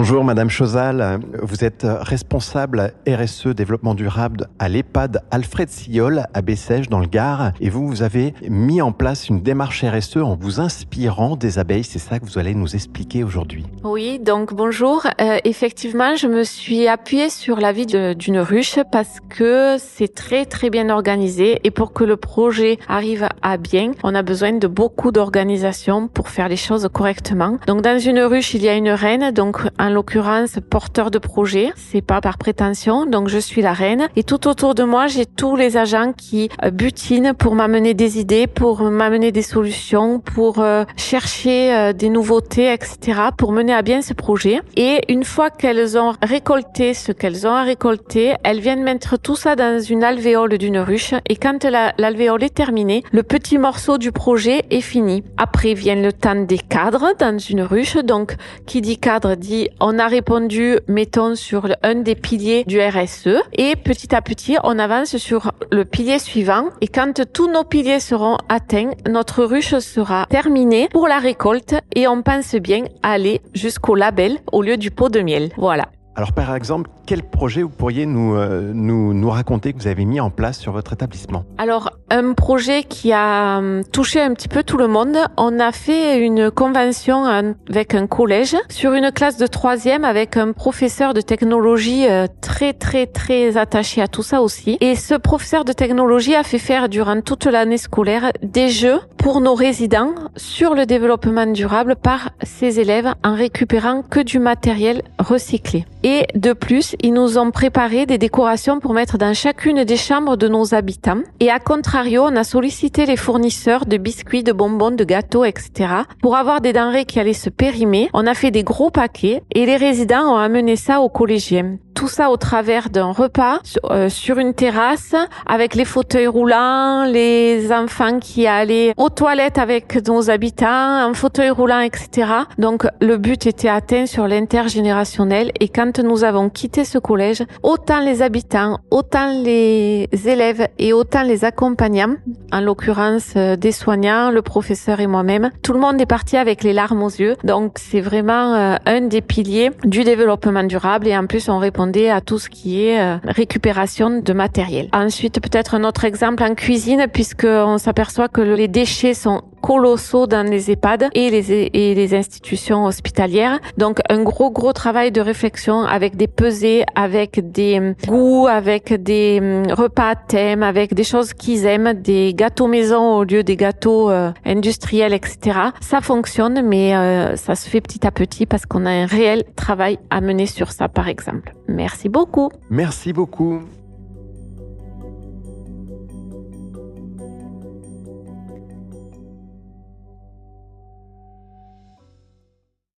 Bonjour Madame Chosal, vous êtes responsable RSE développement durable à l'EHPAD Alfred Sillol à Bessèges dans le Gard et vous, vous avez mis en place une démarche RSE en vous inspirant des abeilles, c'est ça que vous allez nous expliquer aujourd'hui. Oui, donc bonjour. Euh, effectivement, je me suis appuyée sur la vie d'une ruche parce que c'est très très bien organisé et pour que le projet arrive à bien, on a besoin de beaucoup d'organisation pour faire les choses correctement. Donc dans une ruche, il y a une reine, donc en l'occurrence porteur de projet. C'est pas par prétention, donc je suis la reine. Et tout autour de moi, j'ai tous les agents qui euh, butinent pour m'amener des idées, pour m'amener des solutions, pour euh, chercher euh, des nouveautés, etc., pour mener à bien ce projet. Et une fois qu'elles ont récolté ce qu'elles ont à récolter, elles viennent mettre tout ça dans une alvéole d'une ruche. Et quand l'alvéole est terminée, le petit morceau du projet est fini. Après vient le temps des cadres dans une ruche. Donc, qui dit cadre dit on a répondu, mettons, sur un des piliers du RSE. Et petit à petit, on avance sur le pilier suivant. Et quand tous nos piliers seront atteints, notre ruche sera terminée pour la récolte et on pense bien aller jusqu'au label au lieu du pot de miel. Voilà. Alors par exemple, quel projet vous pourriez nous, euh, nous, nous, raconter que vous avez mis en place sur votre établissement? Alors un projet qui a hum, touché un petit peu tout le monde. On a fait une convention avec un collège sur une classe de troisième avec un professeur de technologie euh, très très très attaché à tout ça aussi. Et ce professeur de technologie a fait faire durant toute l'année scolaire des jeux pour nos résidents sur le développement durable par ses élèves en récupérant que du matériel recyclé. Et de plus, ils nous ont préparé des décorations pour mettre dans chacune des chambres de nos habitants. Et à contrario, on a sollicité les fournisseurs de biscuits, de bonbons, de gâteaux, etc. pour avoir des denrées qui allaient se périmer. On a fait des gros paquets et les résidents ont amené ça aux collégiens tout ça au travers d'un repas euh, sur une terrasse avec les fauteuils roulants, les enfants qui allaient aux toilettes avec nos habitants, en fauteuil roulant, etc. Donc le but était atteint sur l'intergénérationnel et quand nous avons quitté ce collège, autant les habitants, autant les élèves et autant les accompagnants, en l'occurrence euh, des soignants, le professeur et moi-même, tout le monde est parti avec les larmes aux yeux. Donc c'est vraiment euh, un des piliers du développement durable et en plus on répond à tout ce qui est euh, récupération de matériel. Ensuite, peut-être un autre exemple en cuisine, puisqu'on s'aperçoit que les déchets sont colossaux dans les EHPAD et les, et les institutions hospitalières. Donc un gros gros travail de réflexion avec des pesées, avec des hum, goûts, avec des hum, repas thèmes, avec des choses qu'ils aiment, des gâteaux maison au lieu des gâteaux euh, industriels, etc. Ça fonctionne, mais euh, ça se fait petit à petit parce qu'on a un réel travail à mener sur ça, par exemple. Merci beaucoup. Merci beaucoup.